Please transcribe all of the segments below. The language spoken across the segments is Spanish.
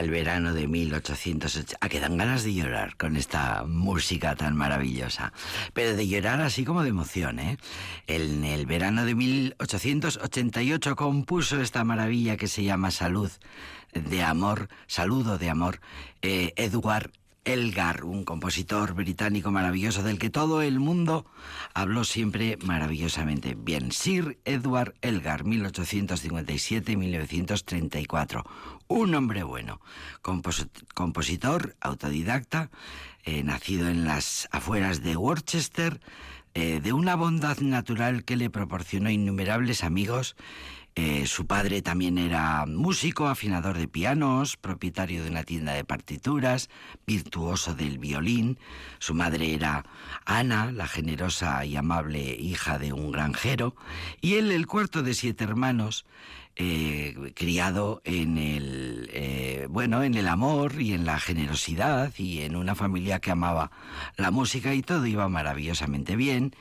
el verano de 1880. A que dan ganas de llorar con esta música tan maravillosa. Pero de llorar así como de emoción, ¿eh? En el verano de 1888 compuso esta maravilla que se llama Salud de Amor, Saludo de Amor, eh, Edward Elgar, un compositor británico maravilloso del que todo el mundo habló siempre maravillosamente bien. Sir Edward Elgar, 1857-1934. Un hombre bueno, compositor, autodidacta, eh, nacido en las afueras de Worcester, eh, de una bondad natural que le proporcionó innumerables amigos eh, su padre también era músico, afinador de pianos, propietario de una tienda de partituras, virtuoso del violín. Su madre era Ana, la generosa y amable hija de un granjero. Y él, el cuarto de siete hermanos, eh, criado en el eh, bueno en el amor y en la generosidad y en una familia que amaba la música y todo iba maravillosamente bien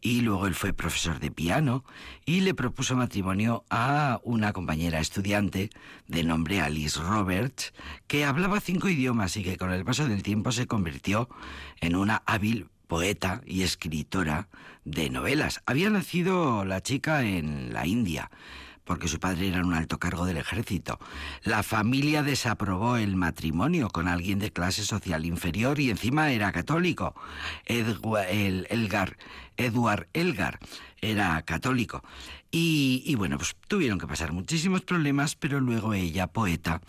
y luego él fue profesor de piano y le propuso matrimonio a una compañera estudiante de nombre Alice Roberts, que hablaba cinco idiomas y que con el paso del tiempo se convirtió en una hábil poeta y escritora de novelas. Había nacido la chica en la India porque su padre era un alto cargo del ejército. La familia desaprobó el matrimonio con alguien de clase social inferior y encima era católico. Edward, Elgar, Edward Elgar era católico. Y, y, bueno, pues tuvieron que pasar muchísimos problemas, pero luego ella, poeta,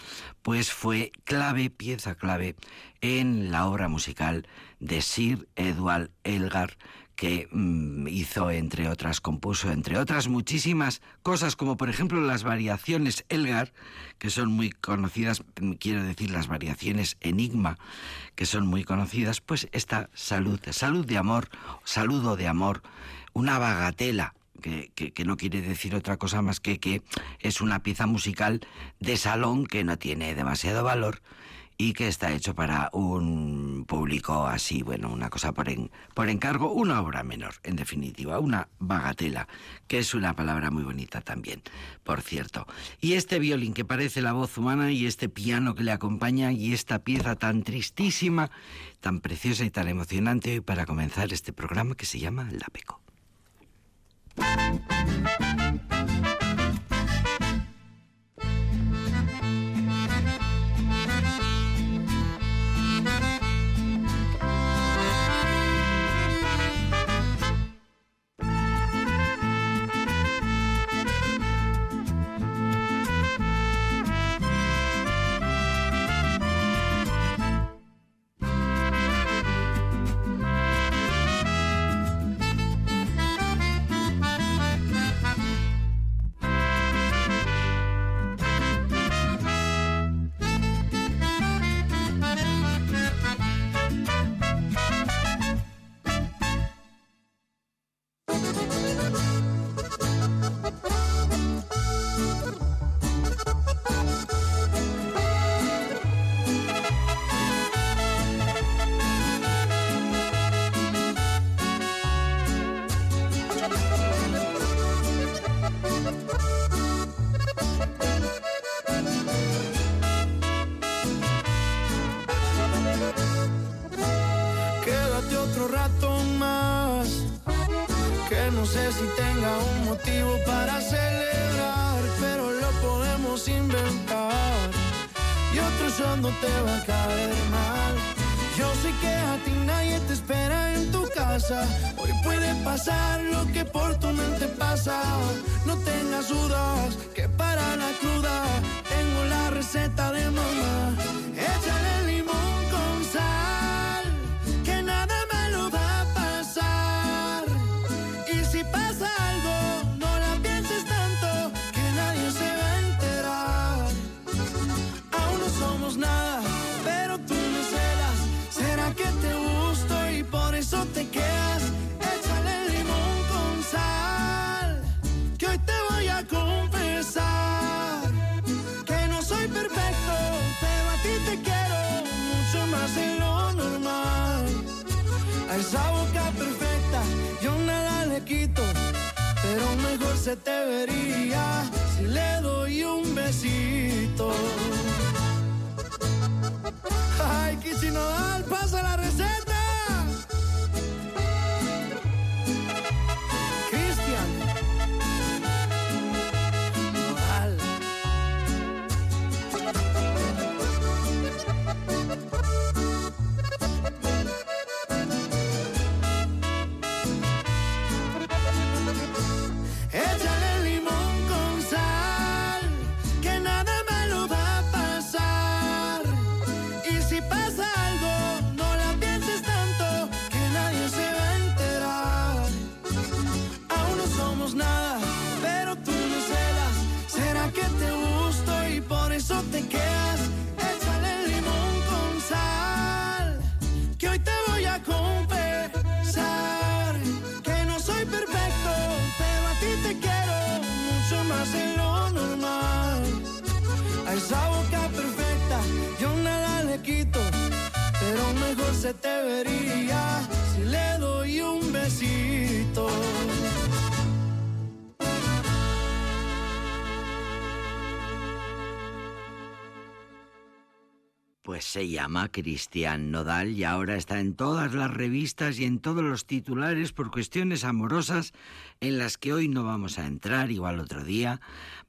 pues fue clave, pieza clave en la obra musical de Sir Edward Elgar, que mm, hizo, entre otras, compuso, entre otras muchísimas cosas, como por ejemplo las variaciones Elgar, que son muy conocidas, mm, quiero decir las variaciones Enigma, que son muy conocidas, pues esta salud, salud de amor, saludo de amor, una bagatela, que, que, no quiere decir otra cosa más que que es una pieza musical de salón que no tiene demasiado valor y que está hecho para un público así, bueno, una cosa por, por encargo, una obra menor, en definitiva, una bagatela, que es una palabra muy bonita también, por cierto. Y este violín que parece la voz humana y este piano que le acompaña y esta pieza tan tristísima, tan preciosa y tan emocionante hoy para comenzar este programa que se llama La Peco. yo no te va a caer mal. Yo sé que a ti nadie te espera en tu casa. Hoy puede pasar lo que por tu mente pasa. No tengas dudas que para la cruda tengo la receta de mamá. eso te quedas, échale limón con sal, que hoy te voy a confesar que no soy perfecto, pero a ti te quiero mucho más de lo normal. A esa boca perfecta yo nada le quito, pero mejor se te vería si le doy un besito. Ay, Kichinodal, pasa la receta. Se llama Cristian Nodal y ahora está en todas las revistas y en todos los titulares por cuestiones amorosas en las que hoy no vamos a entrar, igual otro día.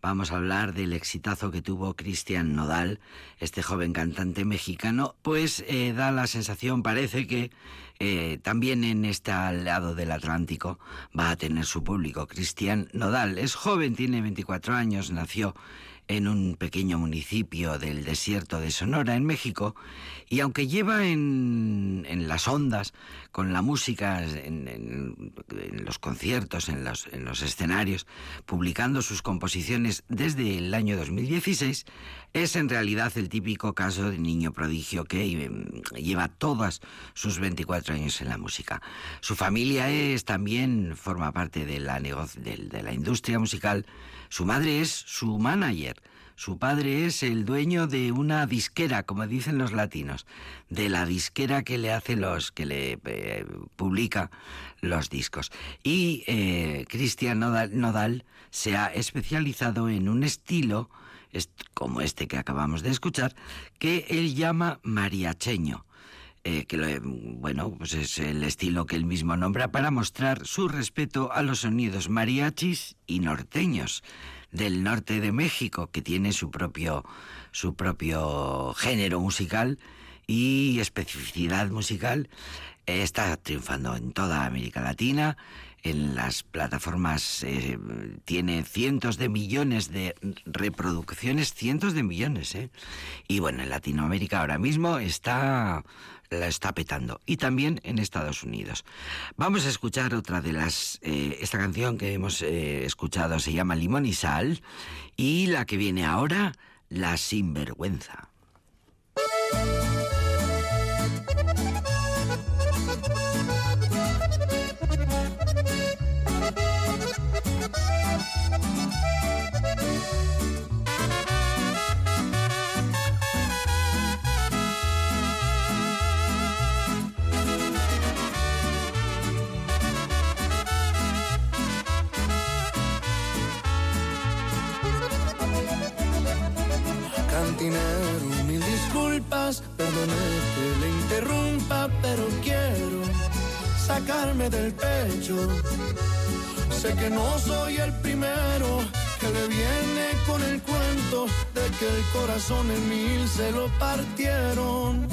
Vamos a hablar del exitazo que tuvo Cristian Nodal, este joven cantante mexicano, pues eh, da la sensación, parece que eh, también en este lado del Atlántico va a tener su público. Cristian Nodal es joven, tiene 24 años, nació en un pequeño municipio del desierto de Sonora, en México, y aunque lleva en, en las ondas, con la música, en, en, los conciertos, los, en los, escenarios, publicando sus composiciones desde el año 2016, es en realidad el típico caso de niño prodigio que em, lleva todas sus 24 años en la música. Su familia es también, forma parte de la, de, de la industria musical, su madre es su manager. Su padre es el dueño de una disquera, como dicen los latinos, de la disquera que le hace los, que le eh, publica los discos. Y eh, Cristian Nodal, Nodal, se ha especializado en un estilo, como este que acabamos de escuchar, que él llama mariacheño. Eh, que lo, bueno, pues es el estilo que él mismo nombra para mostrar su respeto a los sonidos mariachis y norteños del norte de México, que tiene su propio, su propio género musical y especificidad musical. Está triunfando en toda América Latina, en las plataformas eh, tiene cientos de millones de reproducciones, cientos de millones, ¿eh? Y bueno, en Latinoamérica ahora mismo está la está petando y también en Estados Unidos. Vamos a escuchar otra de las... Eh, esta canción que hemos eh, escuchado se llama Limón y Sal y la que viene ahora, La Sinvergüenza. Sacarme del pecho. Sé que no soy el primero que le viene con el cuento de que el corazón en mil se lo partieron.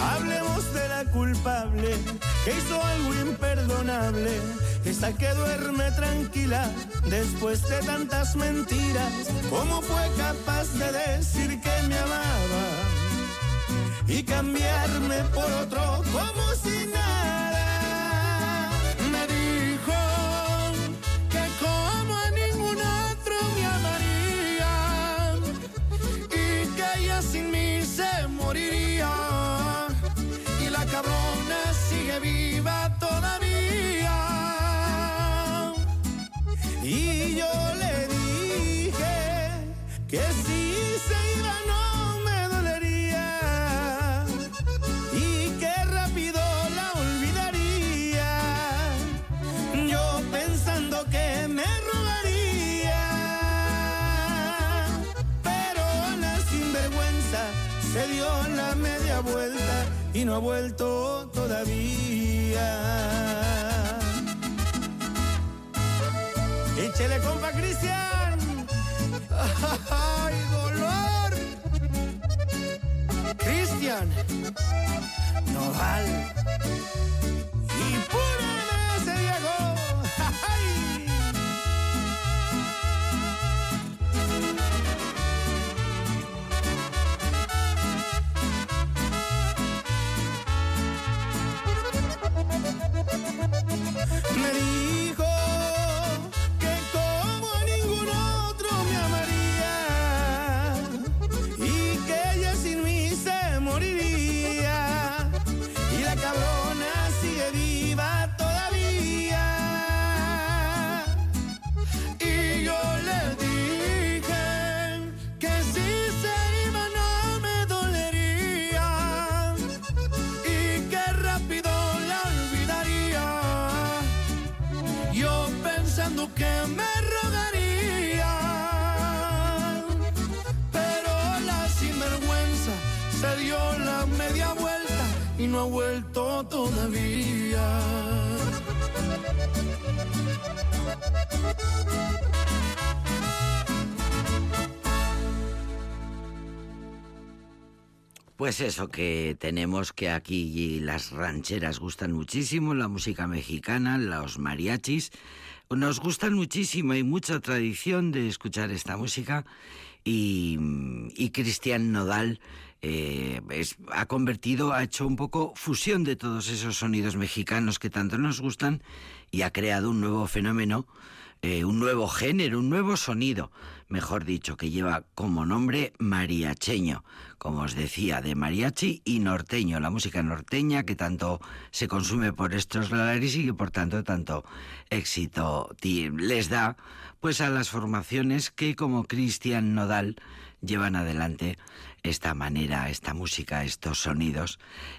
Hablemos de la culpable que hizo algo imperdonable, esa que duerme tranquila después de tantas mentiras. ¿Cómo fue capaz de decir que me amaba y cambiarme por otro como si nada? No ha vuelto todavía. Échele, compa Cristian. ¡Ay, dolor! Cristian. Nodal. Y vuelto todavía. Pues eso, que tenemos que aquí las rancheras gustan muchísimo, la música mexicana, los mariachis, nos gustan muchísimo, hay mucha tradición de escuchar esta música y, Cristian Nodal eh, ha convertido, ha hecho un poco fusión de todos esos sonidos mexicanos que tanto nos gustan y ha creado un nuevo fenómeno eh, un nuevo género, un nuevo sonido, mejor dicho, que lleva como nombre mariacheño, como os decía, de mariachi y norteño, la música norteña que tanto se consume por estos lares y que por tanto tanto éxito les da pues a las formaciones que como Cristian Nodal llevan adelante esta manera, esta música, estos sonidos,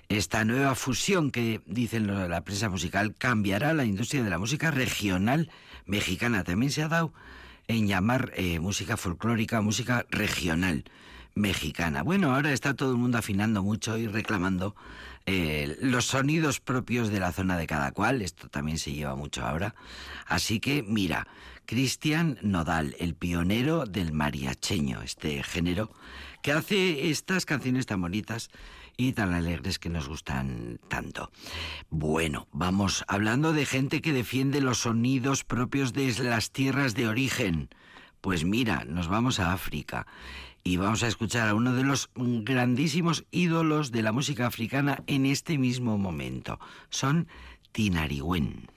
esta nueva fusión que dicen la prensa musical cambiará la industria de la música regional mexicana. También se ha dado en llamar eh, música folclórica, música regional mexicana. Bueno, ahora está todo el mundo afinando mucho y reclamando eh, los sonidos propios de la zona de cada cual. Esto también se lleva mucho ahora. Así que, mira, Cristian Nodal, el pionero del mariacheño, este género que hace estas canciones tan bonitas y tan alegres que nos gustan tanto. Bueno, vamos hablando de gente que defiende los sonidos propios de las tierras de origen. Pues mira, nos vamos a África y vamos a escuchar a uno de los grandísimos ídolos de la música africana en este mismo momento. Son Tinariwen.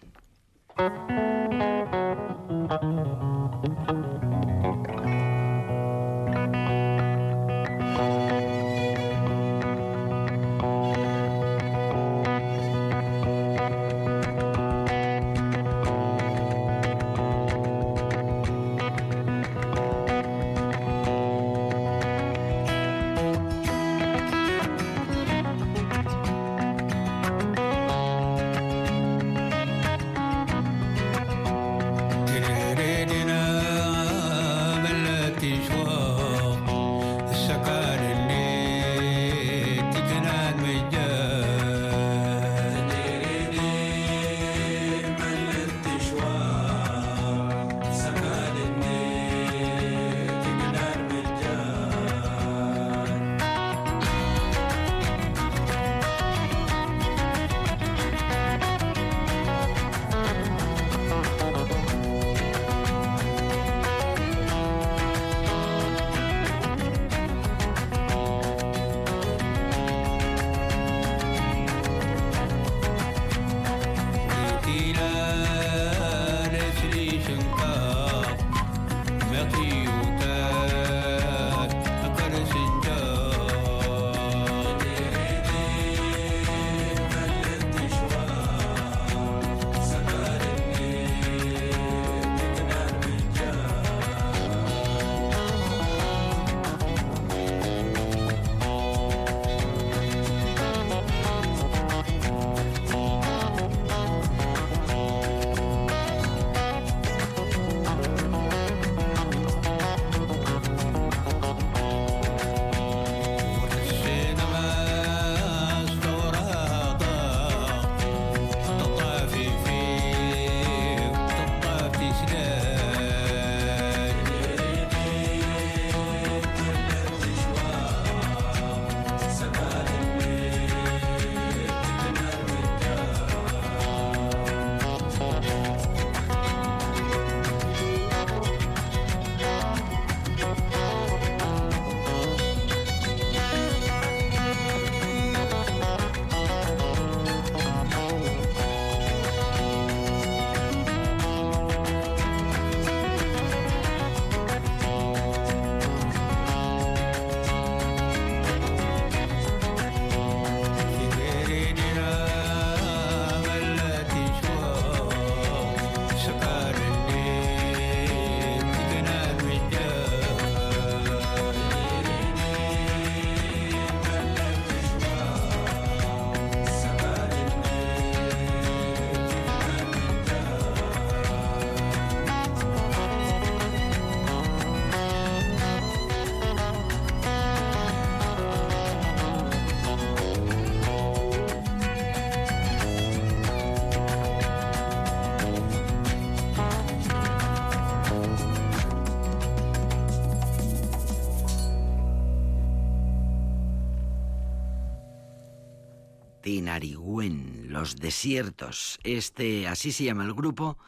Tinarigüen, Los Desiertos. Este, así se llama el grupo.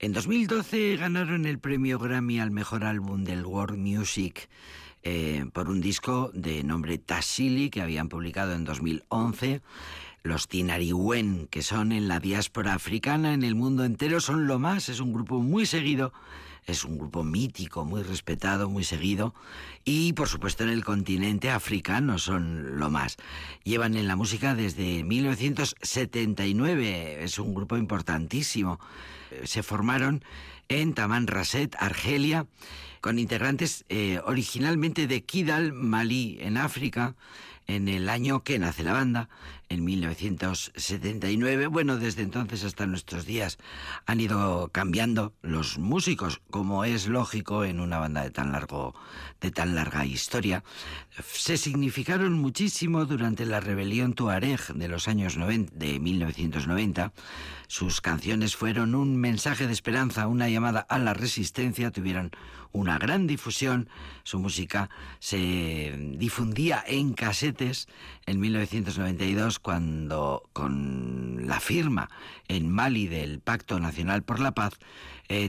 En 2012 ganaron el premio Grammy al mejor álbum del World Music eh, por un disco de nombre Tassili que habían publicado en 2011. Los Tinariwen, que son en la diáspora africana, en el mundo entero, son lo más. Es un grupo muy seguido, es un grupo mítico, muy respetado, muy seguido. Y por supuesto en el continente africano son lo más. Llevan en la música desde 1979. Es un grupo importantísimo. Se formaron en Taman Raset, Argelia, con integrantes eh, originalmente de Kidal, Malí, en África en el año que nace la banda, en 1979. Bueno, desde entonces hasta nuestros días han ido cambiando los músicos, como es lógico en una banda de tan largo, de tan larga historia. Se significaron muchísimo durante la rebelión Tuareg de los años 90, de 1990. Sus canciones fueron un mensaje de esperanza, una llamada a la resistencia, tuvieron una gran difusión. Su música se difundía en casetes en 1992 cuando con la firma en Mali del Pacto Nacional por la Paz, eh,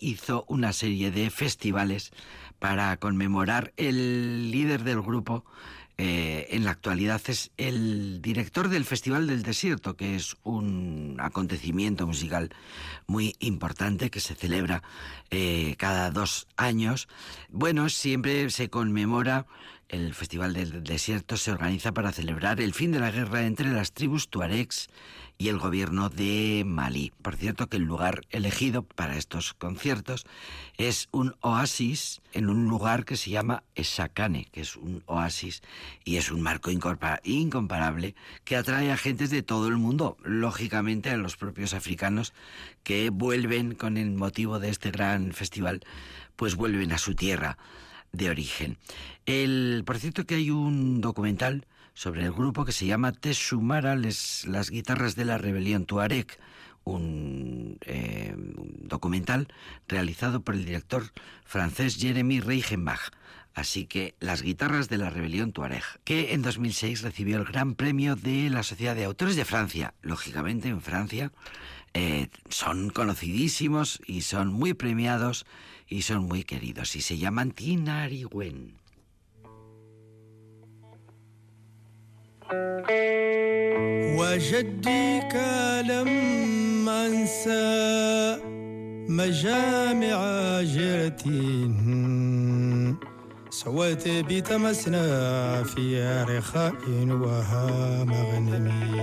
hizo una serie de festivales para conmemorar el líder del grupo eh, en la actualidad es el director del Festival del Desierto, que es un acontecimiento musical muy importante que se celebra eh, cada dos años. Bueno, siempre se conmemora el Festival del Desierto, se organiza para celebrar el fin de la guerra entre las tribus tuaregs y el gobierno de Malí. Por cierto que el lugar elegido para estos conciertos es un oasis en un lugar que se llama Esakane, que es un oasis y es un marco incomparable que atrae a gentes de todo el mundo, lógicamente a los propios africanos que vuelven con el motivo de este gran festival, pues vuelven a su tierra de origen. El, por cierto que hay un documental sobre el grupo que se llama Tesumara, las guitarras de la rebelión Tuareg, un, eh, documental realizado por el director francés Jeremy Reichenbach. Así que las guitarras de la rebelión Tuareg, que en 2006 recibió el Gran Premio de la Sociedad de Autores de Francia. Lógicamente, en Francia eh, son conocidísimos y son muy premiados y son muy queridos y se llaman Tinariwen. وجديك لم أنسى مجامع جرتي سوات بتمسنا في رخاء وها مغنمين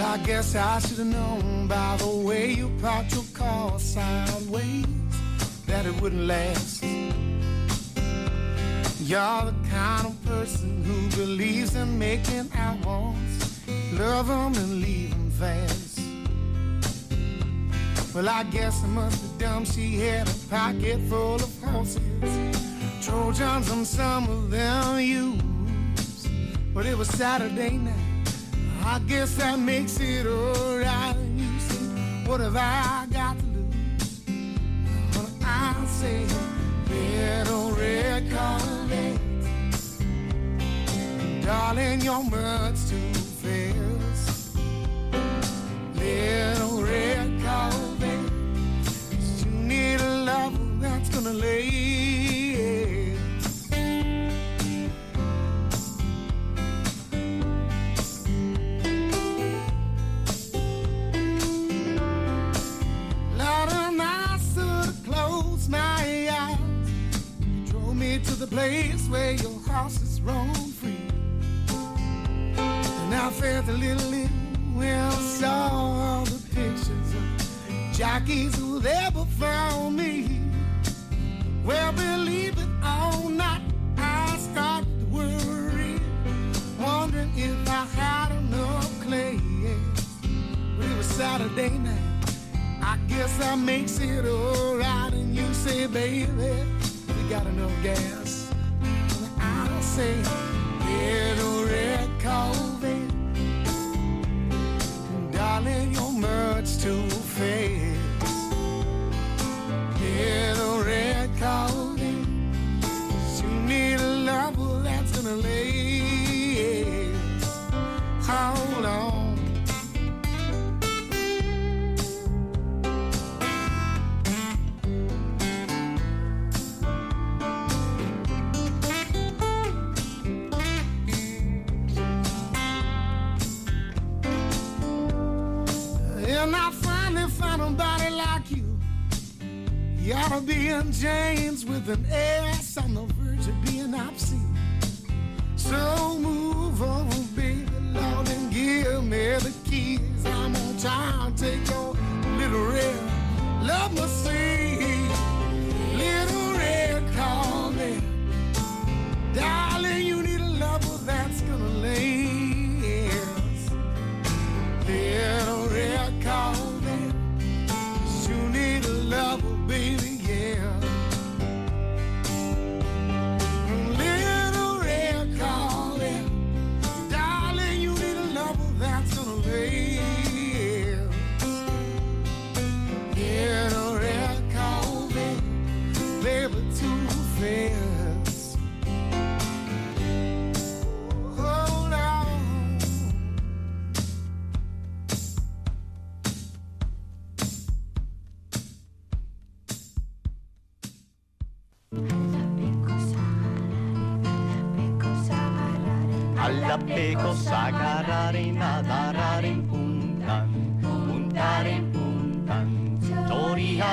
I guess I should have known by the way you parked your car sideways that it wouldn't last. You're the kind of person who believes in making out once, love them and leave them fast. Well, I guess I must have dumb. She had a pocket full of horses, Trojans, and some of them used. But it was Saturday night. I guess that makes it alright. You say, what have I got to lose? Well, I say, little red Corvette. Darling, you're much too fast. Little red Corvette. You need a lover that's gonna lay. Place where your horses roam free. And I felt a little, little when I saw all the pictures of jockeys who ever found me. Well, believe it or not, I started to worry, wondering if I had enough clay. But it was Saturday night. I guess that makes it alright. And you say, baby we got enough gas. Say, little red Corvette.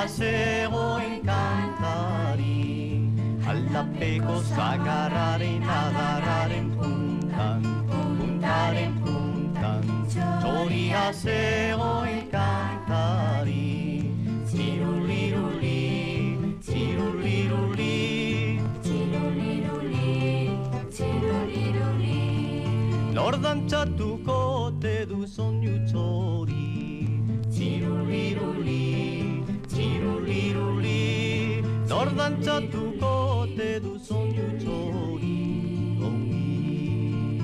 naiz egoin kantari Aldapeko zagarraren adarraren puntan Puntaren puntan. Txoria zegoen kantari Txiruliruli, txiruliruli. Txiruliruli, txiruliruli. Nordantzatuko te du soinu txori Txiruliruli tiruliruli Nor dantzatuko te du soinu txori Ongi.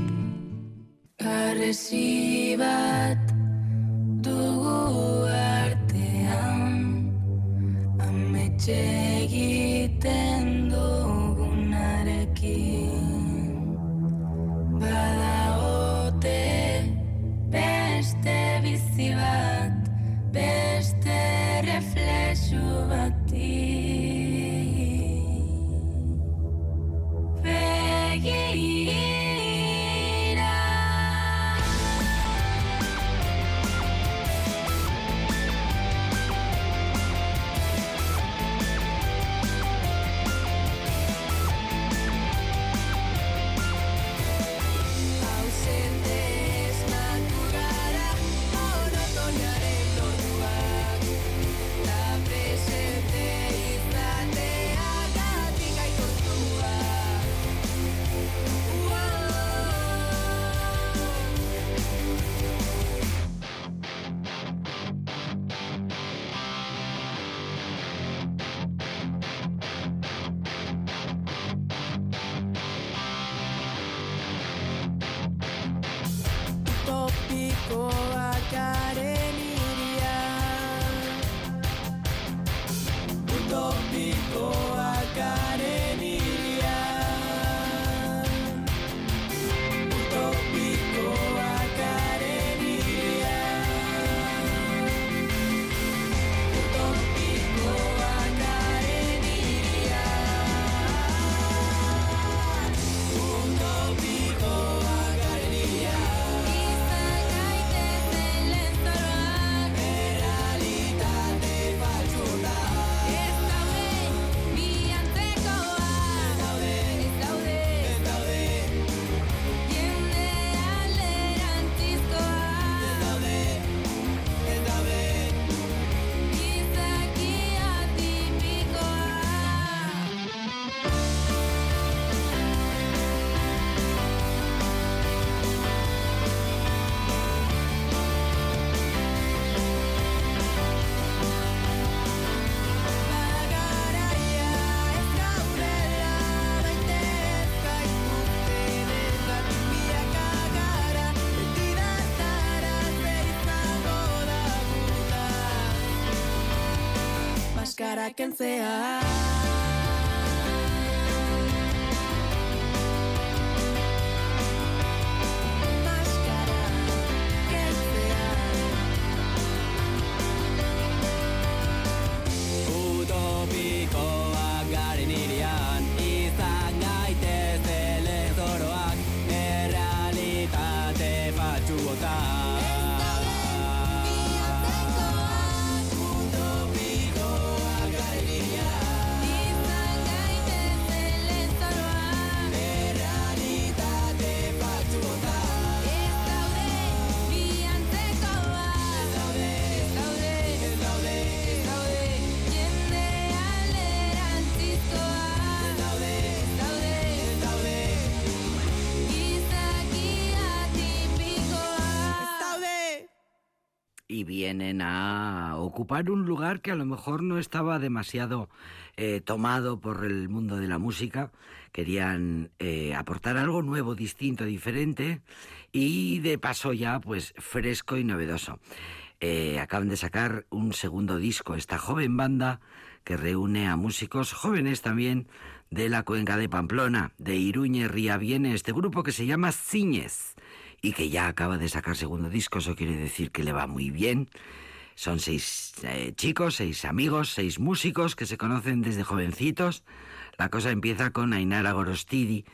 Arresi bat dugu artean Ametxe egiten beste bizi bat Beste reflexu toa para quien sea. Vienen a ocupar un lugar que a lo mejor no estaba demasiado eh, tomado por el mundo de la música. Querían eh, aportar algo nuevo, distinto, diferente y de paso ya pues fresco y novedoso. Eh, acaban de sacar un segundo disco, esta joven banda que reúne a músicos jóvenes también de la cuenca de Pamplona, de Iruñe Ría viene este grupo que se llama Ciñes y que ya acaba de sacar segundo disco, eso quiere decir que le va muy bien. Son seis eh, chicos, seis amigos, seis músicos que se conocen desde jovencitos. La cosa empieza con Ainara Gorostidi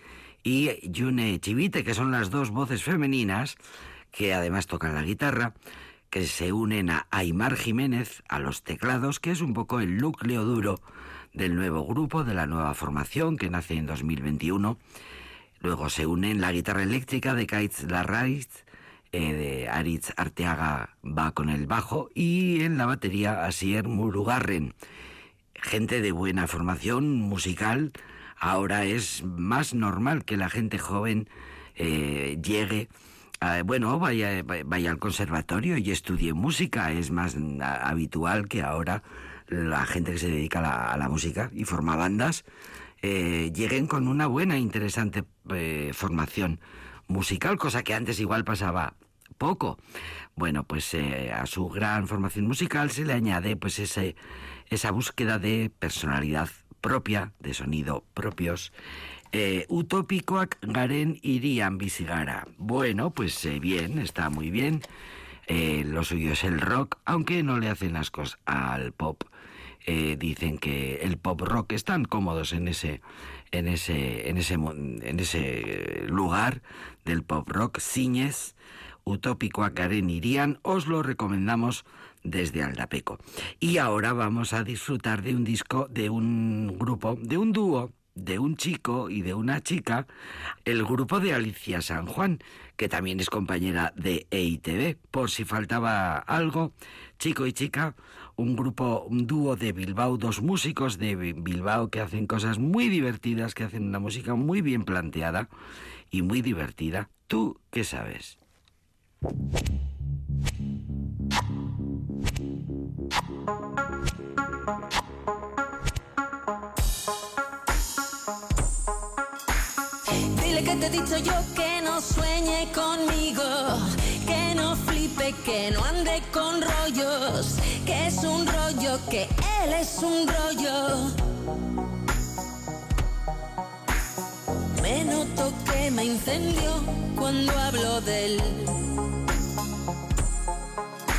y Yune Chivite, que son las dos voces femeninas que además tocan la guitarra, que se unen a Aymar Jiménez a los teclados, que es un poco el núcleo duro del nuevo grupo, de la nueva formación que nace en 2021. Luego se unen la guitarra eléctrica de Kaitz Larraiz, eh, de Aritz Arteaga va con el bajo y en la batería Asier Murugarren. Gente de buena formación musical. Ahora es más normal que la gente joven eh, llegue, a- bueno, vaya, vaya al conservatorio y estudie música. Es más habitual que ahora la gente que se dedica a la, a la música y forma bandas eh, lleguen con una buena, interesante eh, formación musical, cosa que antes igual pasaba poco. Bueno, pues eh, a su gran formación musical se le añade pues ese, esa búsqueda de personalidad propia, de sonido propios. Eh, utopikoak garen irian bizi gara. Bueno, pues bien, está muy bien. Lo suyo es el rock, aunque no le hacen ascos al pop. Eh, dicen que el pop rock están cómodos en ese en ese en ese en ese lugar del pop rock Ciñes utópico a Karen Irian os lo recomendamos desde Aldapeco y ahora vamos a disfrutar de un disco de un grupo de un dúo de un chico y de una chica, el grupo de Alicia San Juan, que también es compañera de EITV. Por si faltaba algo, chico y chica, un grupo, un dúo de Bilbao, dos músicos de Bi- Bilbao que hacen cosas muy divertidas, que hacen una música muy bien planteada y muy divertida. ¿Tú qué sabes? Dile que te he dicho yo que no sueñe conmigo, que no flipe, que no ande con rollos, que él es un rollo. Me noto que me incendio cuando hablo de él.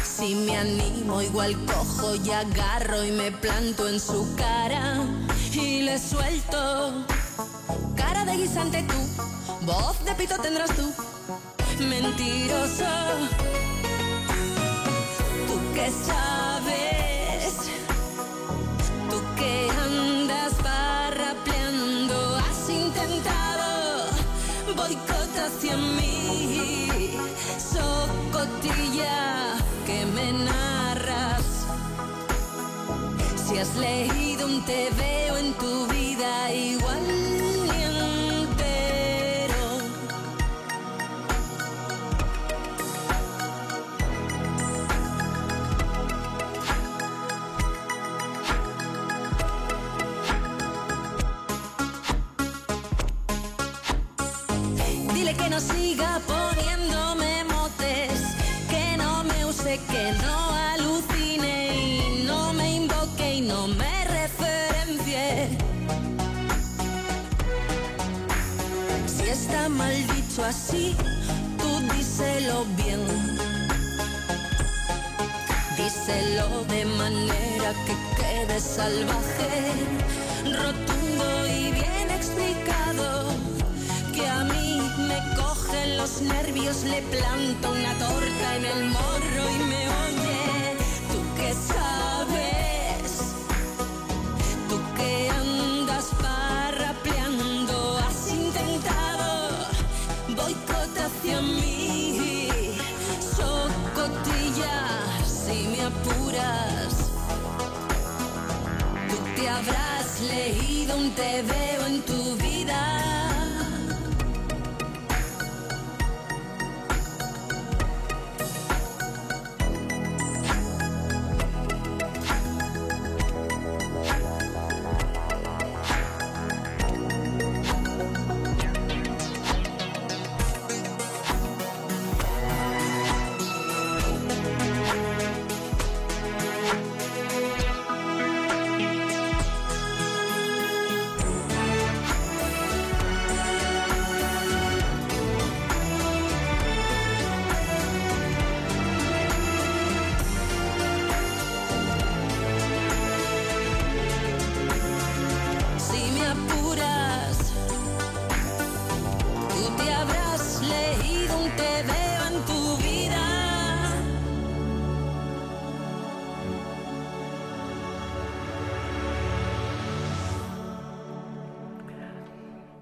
Si me animo, igual cojo y agarro y me planto en su cara y le suelto. Cara de guisante tú, voz de pito tendrás tú. Mentiroso, tú que sabes, hacia mí, socotilla que me narras. Si has leído un te veo en tu vida igual poniéndome motes, que no me use, que no alucine y no me invoque y no me referencie. Si está mal dicho así, tú díselo bien. Díselo de manera que quede salvaje, rotundo y bien explicado. Que a mí me cogen los nervios, le planto una torta en el morro y me.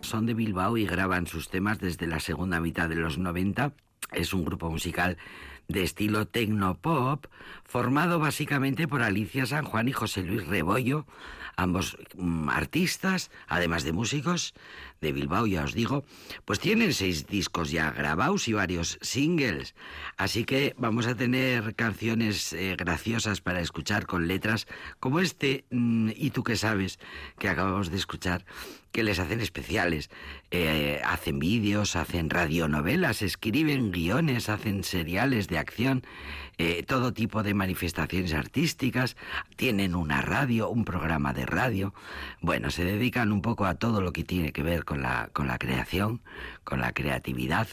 Son de Bilbao y graban sus temas desde la segunda mitad de los 90. Es un grupo musical de estilo tecnopop, formado básicamente por Alicia San Juan y José Luis Rebollo, ambos mm, artistas, además de músicos de Bilbao, ya os digo, pues tienen seis discos ya grabados y varios singles. Así que vamos a tener canciones eh, graciosas para escuchar con letras como este, mm, y tú que sabes, que acabamos de escuchar, que les hacen especiales. Eh, hacen vídeos, hacen radionovelas, escriben guiones, hacen seriales de acción, eh, todo tipo de manifestaciones artísticas, tienen una radio, un programa de radio. Bueno, se dedican un poco a todo lo que tiene que ver con la, con la creación, con la creatividad.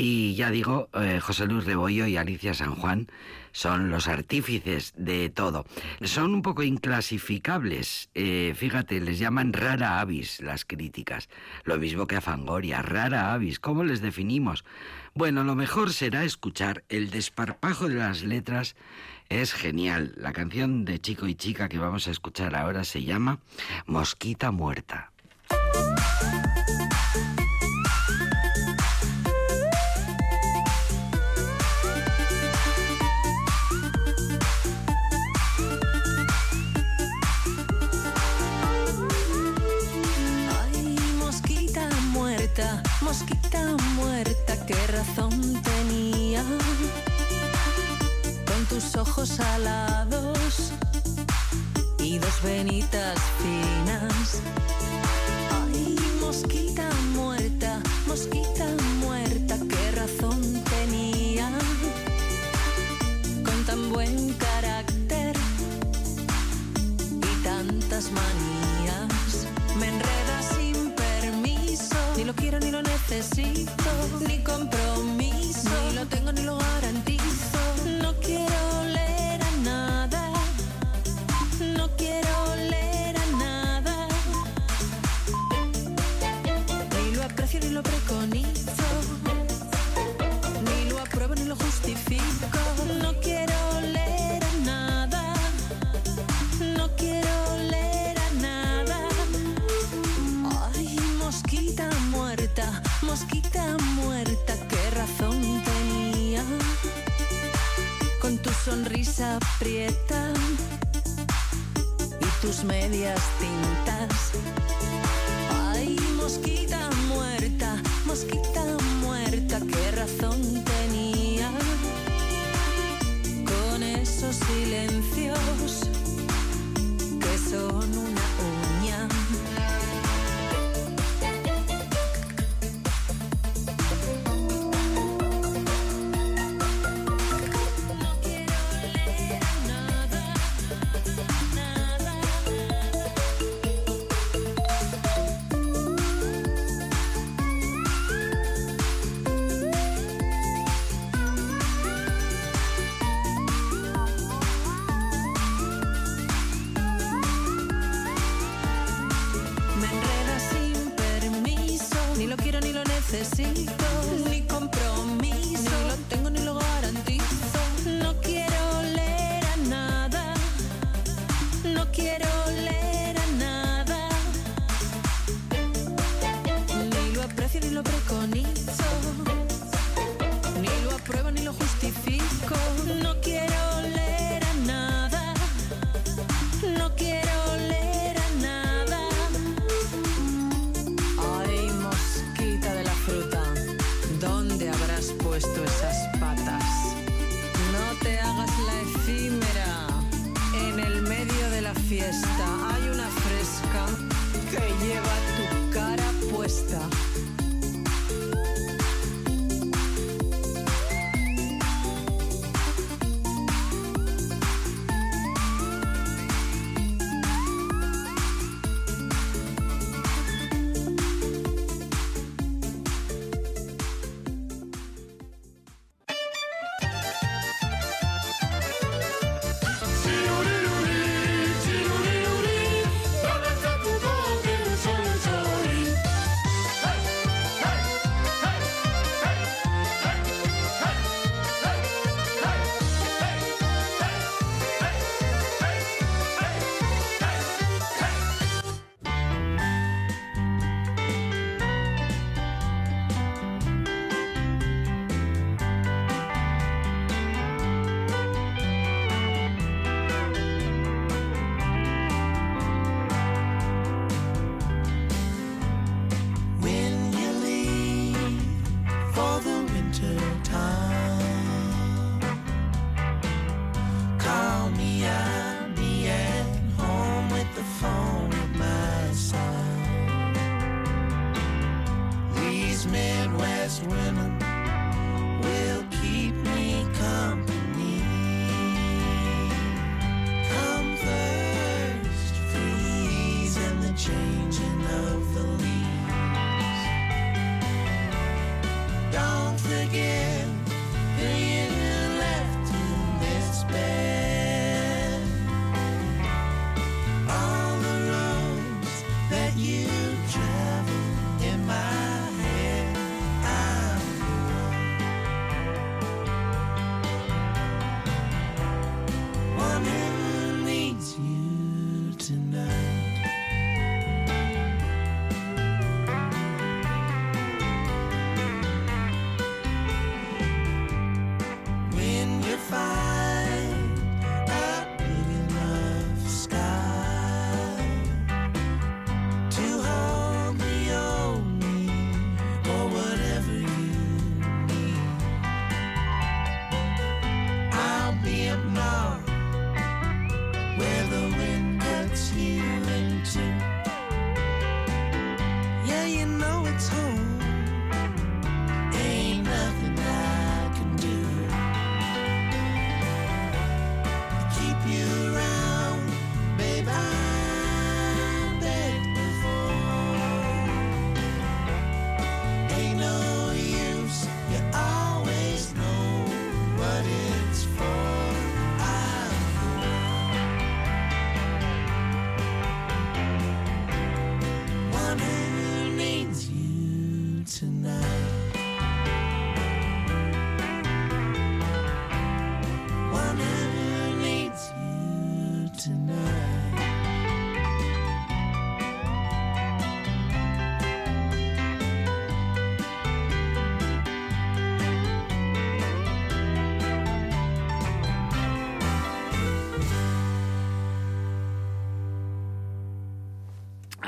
Y ya digo, eh, José Luis Rebollo y Alicia San Juan son los artífices de todo. Son un poco inclasificables. eh, fíjate, les llaman rara avis las críticas. Lo mismo que a Fangoria, rara avis. ¿Cómo les definimos? Bueno, lo mejor será escuchar el desparpajo de las letras. Es genial. La canción de Chico y Chica que vamos a escuchar ahora se llama Mosquita Muerta. mosquita muerta, qué razón tenía. Con tus ojos alados y dos venitas finas. Ay, mosquita muerta, mosquita muerta, qué razón tenía. Con tan buen carácter y tantas manías. Me enredas sin permiso. Ni lo quiero ni lo necesito ni compromiso, ni lo tengo ni lo garantizo. No quiero oler a nada, no quiero oler a nada. Ni lo aprecio ni lo preconizo. tus medias tintas. fiesta.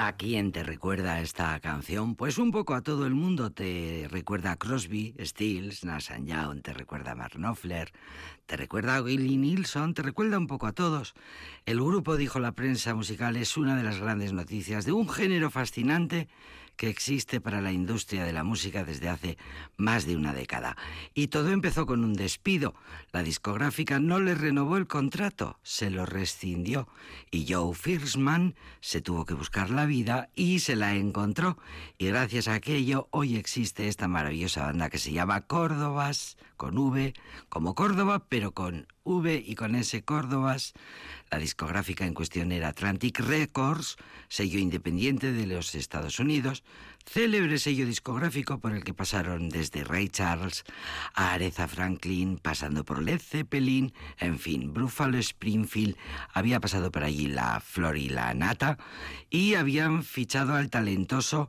¿A quién te recuerda esta canción? Pues un poco a todo el mundo. Te recuerda a Crosby, Stills, Nash Young, te recuerda a Mark Knopfler, te recuerda a Willie Nilsson, te recuerda un poco a todos. El grupo, dijo la prensa musical, es una de las grandes noticias de un género fascinante que existe para la industria de la música desde hace más de una década. Y todo empezó con un despido. La discográfica no le renovó el contrato, se lo rescindió. Y Joe Firstman se tuvo que buscar la vida y se la encontró. Y gracias a aquello hoy existe esta maravillosa banda que se llama Córdobas, con V, como Córdoba, pero con V y con S Córdobas. La discográfica en cuestión era Atlantic Records, sello independiente de los Estados Unidos, célebre sello discográfico por el que pasaron desde Ray Charles a Aretha Franklin, pasando por Led Zeppelin, en fin, Buffalo Springfield, había pasado por allí la flor y la nata, y habían fichado al talentoso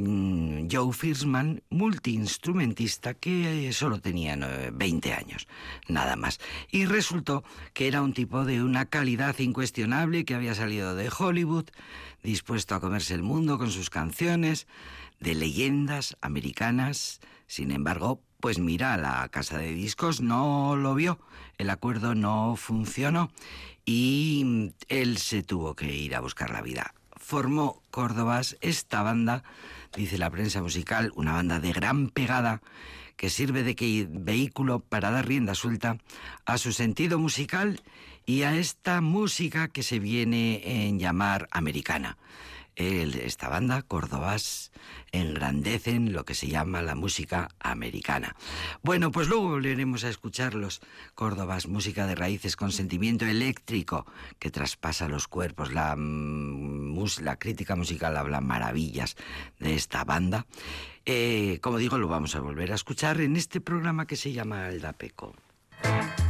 Joe Firstman, multiinstrumentista que solo tenía eh, 20 años, nada más. Y resultó que era un tipo de una calidad incuestionable que había salido de Hollywood, dispuesto a comerse el mundo con sus canciones, de leyendas americanas. Sin embargo, pues mira, la casa de discos no lo vio, el acuerdo no funcionó y mm, él se tuvo que ir a buscar la vida. Formó Córdobas esta banda, dice la prensa musical, una banda de gran pegada que sirve de vehículo para dar rienda suelta a su sentido musical y a esta música que se viene en llamar americana. El- esta banda, Córdobas, engrandecen lo que se llama la música americana. Bueno, pues luego volveremos a escucharlos. Córdobas, música de raíces con sentimiento eléctrico que traspasa los cuerpos. La, mm, crítica musical habla maravillas de esta banda. Eh, como digo, lo vamos a volver a escuchar en este programa que se llama Aldapeco. Where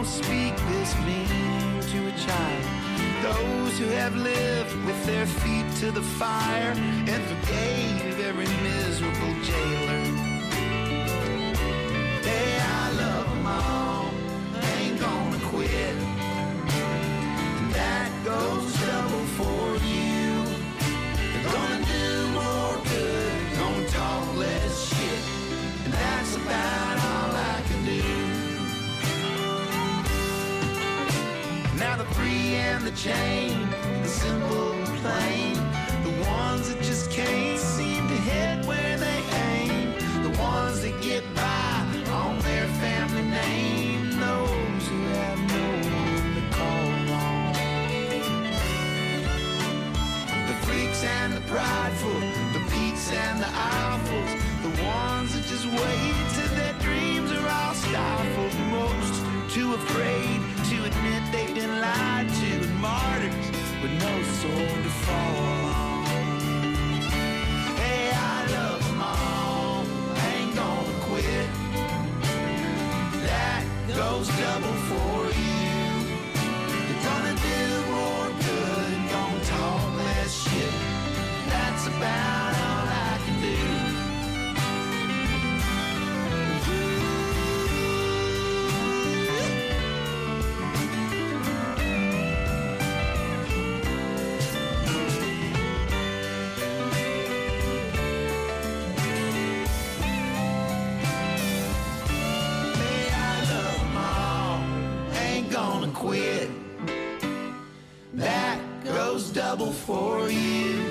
won't speak this mean to a child. Those who have lived with their feet to the fire and forgave every miserable jailer. Hey, I love them all, ain't gonna quit. And that goes double for you. Gonna do more good, gonna talk less shit. And that's about free and the chain, the simple and plain, the ones that just can't seem to hit where they aim, the ones that get by on their family name, those who have no one to call on. The freaks and the prideful, the peaks and the eyefuls, the ones that just wait till their dreams are all stifled. Most too afraid they've been lied to, and martyrs with no soul to fall on. Hey, I love them all, ain't gonna quit. That goes double for you. You're gonna do more good, gonna talk less shit. That's about That goes double for you.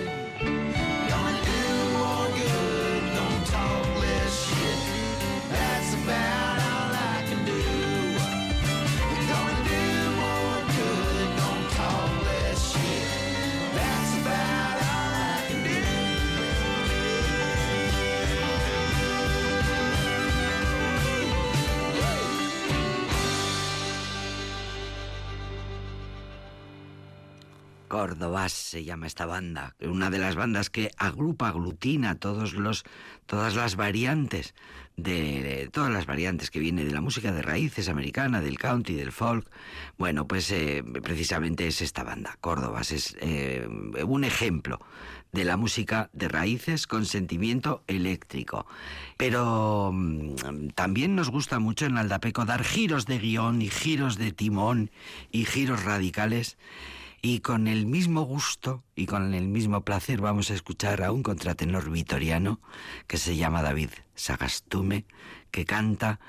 Córdobas se llama esta banda, una de las bandas que agrupa, aglutina todos los, todas las variantes de, todas las variantes que viene de la música de raíces americana, del country, del folk. Bueno, pues eh, precisamente es esta banda, Córdobas, es eh, un ejemplo de la música de raíces con sentimiento eléctrico. Pero mm, también nos gusta mucho en Aldapeco dar giros de guion y giros de timón y giros radicales. Y con el mismo gusto y con el mismo placer vamos a escuchar a un contratenor vitoriano que se llama David Sagastume, que canta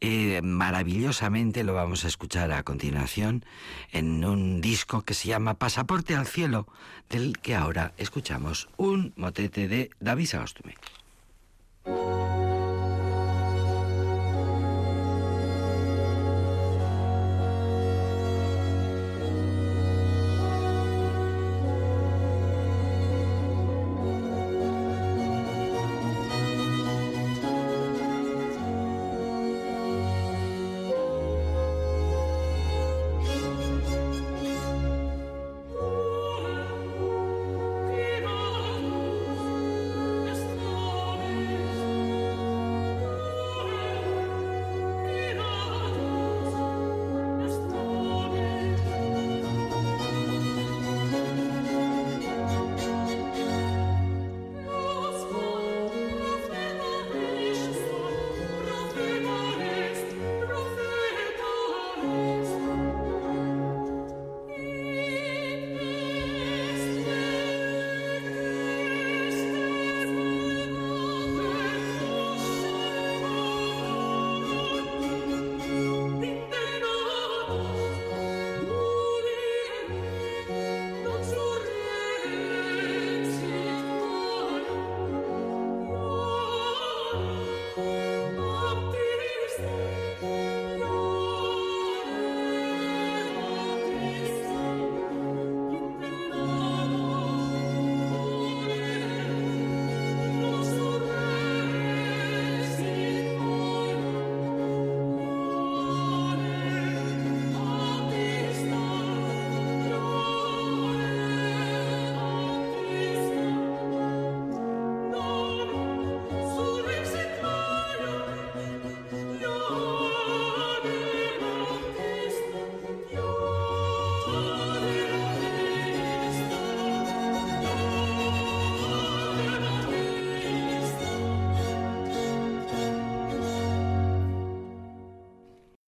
eh, maravillosamente, lo vamos a escuchar a continuación, en un disco que se llama Pasaporte al Cielo, del que ahora escuchamos un motete de David Sagastume.